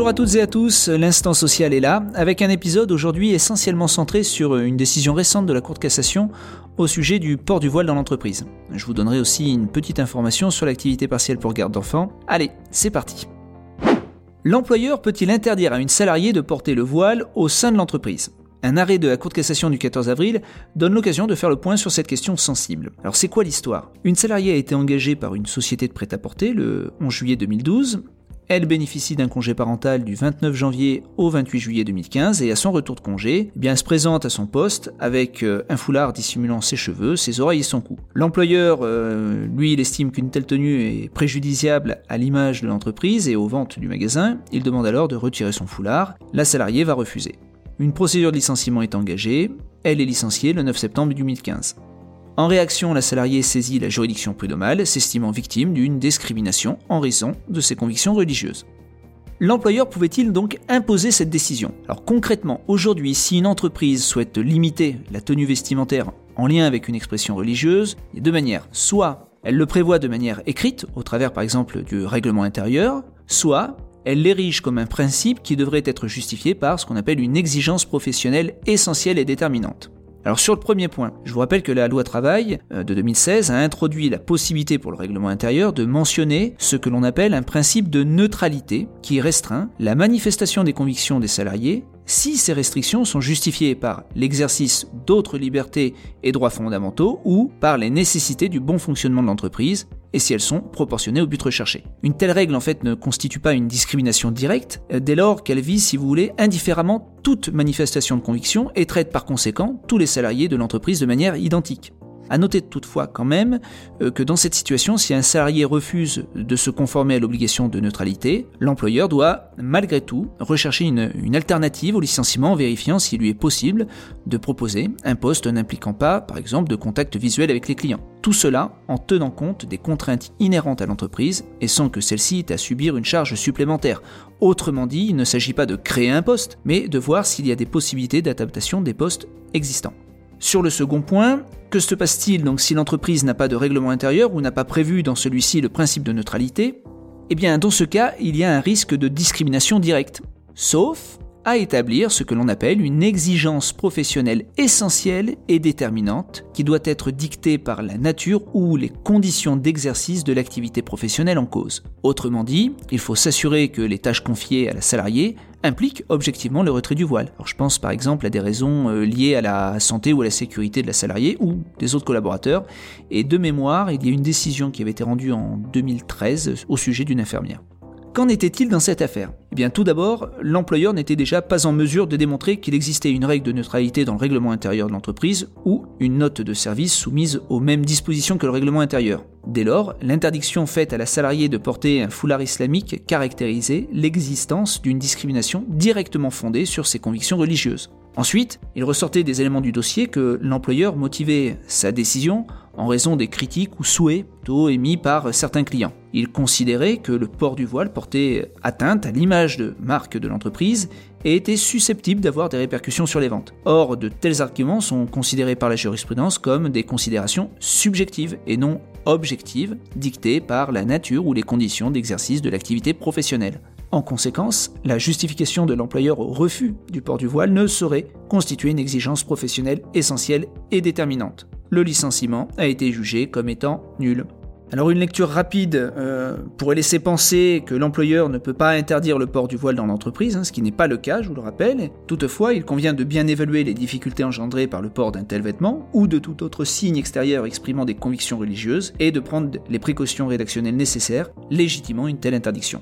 Bonjour à toutes et à tous, l'instant social est là, avec un épisode aujourd'hui essentiellement centré sur une décision récente de la Cour de cassation au sujet du port du voile dans l'entreprise. Je vous donnerai aussi une petite information sur l'activité partielle pour garde d'enfants. Allez, c'est parti. L'employeur peut-il interdire à une salariée de porter le voile au sein de l'entreprise? Un arrêt de la Cour de cassation du 14 avril donne l'occasion de faire le point sur cette question sensible. Alors c'est quoi l'histoire? Une salariée a été engagée par une société de prêt-à-porter le 11 juillet 2012 elle bénéficie d'un congé parental du 29 janvier au 28 juillet 2015 et à son retour de congé, eh bien, se présente à son poste avec euh, un foulard dissimulant ses cheveux, ses oreilles et son cou. L'employeur, euh, lui, il estime qu'une telle tenue est préjudiciable à l'image de l'entreprise et aux ventes du magasin. Il demande alors de retirer son foulard. La salariée va refuser. Une procédure de licenciement est engagée. Elle est licenciée le 9 septembre 2015. En réaction, la salariée saisit la juridiction prud'homale, s'estimant victime d'une discrimination en raison de ses convictions religieuses. L'employeur pouvait-il donc imposer cette décision? Alors concrètement, aujourd'hui, si une entreprise souhaite limiter la tenue vestimentaire en lien avec une expression religieuse, il y a deux manières. Soit elle le prévoit de manière écrite, au travers par exemple du règlement intérieur, soit elle l'érige comme un principe qui devrait être justifié par ce qu'on appelle une exigence professionnelle essentielle et déterminante. Alors sur le premier point, je vous rappelle que la loi travail euh, de 2016 a introduit la possibilité pour le règlement intérieur de mentionner ce que l'on appelle un principe de neutralité qui restreint la manifestation des convictions des salariés si ces restrictions sont justifiées par l'exercice d'autres libertés et droits fondamentaux ou par les nécessités du bon fonctionnement de l'entreprise et si elles sont proportionnées au but recherché. Une telle règle en fait ne constitue pas une discrimination directe euh, dès lors qu'elle vise, si vous voulez, indifféremment toute manifestation de conviction et traite par conséquent tous les salariés de l'entreprise de manière identique. À noter toutefois quand même euh, que dans cette situation, si un salarié refuse de se conformer à l'obligation de neutralité, l'employeur doit malgré tout rechercher une, une, alternative au licenciement en vérifiant s'il lui est possible de proposer un poste n'impliquant pas, par exemple, de contact visuel avec les clients. Tout cela en tenant compte des contraintes inhérentes à l'entreprise et sans que celle-ci ait à subir une charge supplémentaire. Autrement dit, il ne s'agit pas de créer un poste, mais de voir s'il y a des possibilités d'adaptation des postes existants. Sur le second point, que se passe-t-il donc si l'entreprise n'a pas de règlement intérieur ou n'a pas prévu dans celui-ci le principe de neutralité? Eh bien, dans ce cas, il y a un risque de discrimination directe. Sauf à établir ce que l'on appelle une exigence professionnelle essentielle et déterminante qui doit être dictée par la nature ou les conditions d'exercice de l'activité professionnelle en cause. Autrement dit, il faut s'assurer que les tâches confiées à la salariée impliquent objectivement le retrait du voile. Je pense par exemple à des raisons euh, liées à la santé ou à la sécurité de la salariée ou des autres collaborateurs. Et de mémoire, il y a une décision qui avait été rendue en 2013 au sujet d'une infirmière. Qu'en était-il dans cette affaire? Eh bien tout d'abord, l'employeur n'était déjà pas en mesure de démontrer qu'il existait une règle de neutralité dans le règlement intérieur de l'entreprise ou une note de service soumise aux mêmes dispositions que le règlement intérieur. Dès lors, l'interdiction faite à la salariée de porter un foulard islamique caractérisait l'existence d'une discrimination directement fondée sur ses convictions religieuses. Ensuite, il ressortait des éléments du dossier que l'employeur motivait sa décision en raison des critiques ou souhaits tôt émis par certains clients. Il considérait que le port du voile portait atteinte à l'image de marque de l'entreprise et était susceptible d'avoir des répercussions sur les ventes. Or, de tels arguments sont considérés par la jurisprudence comme des considérations subjectives et non objectives, dictées par la nature ou les conditions d'exercice de l'activité professionnelle. En conséquence, la justification de l'employeur au refus du port du voile ne saurait constituer une exigence professionnelle essentielle et déterminante. Le licenciement a été jugé comme étant nul. Alors une lecture rapide euh, pourrait laisser penser que l'employeur ne peut pas interdire le port du voile dans l'entreprise, hein, ce qui n'est pas le cas, je vous le rappelle. Toutefois, il convient de bien évaluer les difficultés engendrées par le port d'un tel vêtement ou de tout autre signe extérieur exprimant des convictions religieuses et de prendre les précautions rédactionnelles nécessaires, légitimant une telle interdiction.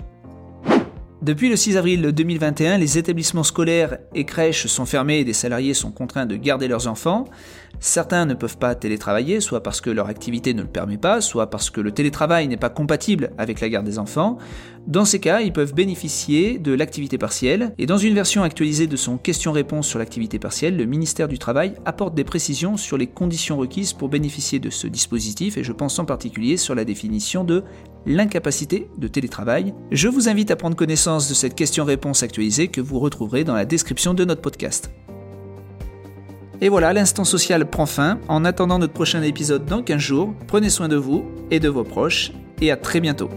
Depuis le 6 avril 2021, les établissements scolaires et crèches sont fermés et des salariés sont contraints de garder leurs enfants. Certains ne peuvent pas télétravailler, soit parce que leur activité ne le permet pas, soit parce que le télétravail n'est pas compatible avec la garde des enfants. Dans ces cas, ils peuvent bénéficier de l'activité partielle. Et dans une version actualisée de son question-réponse sur l'activité partielle, le ministère du Travail apporte des précisions sur les conditions requises pour bénéficier de ce dispositif, et je pense en particulier sur la définition de l'incapacité de télétravail. Je vous invite à prendre connaissance de cette question-réponse actualisée que vous retrouverez dans la description de notre podcast. Et voilà, l'instant social prend fin. En attendant notre prochain épisode dans 15 jours, prenez soin de vous et de vos proches, et à très bientôt.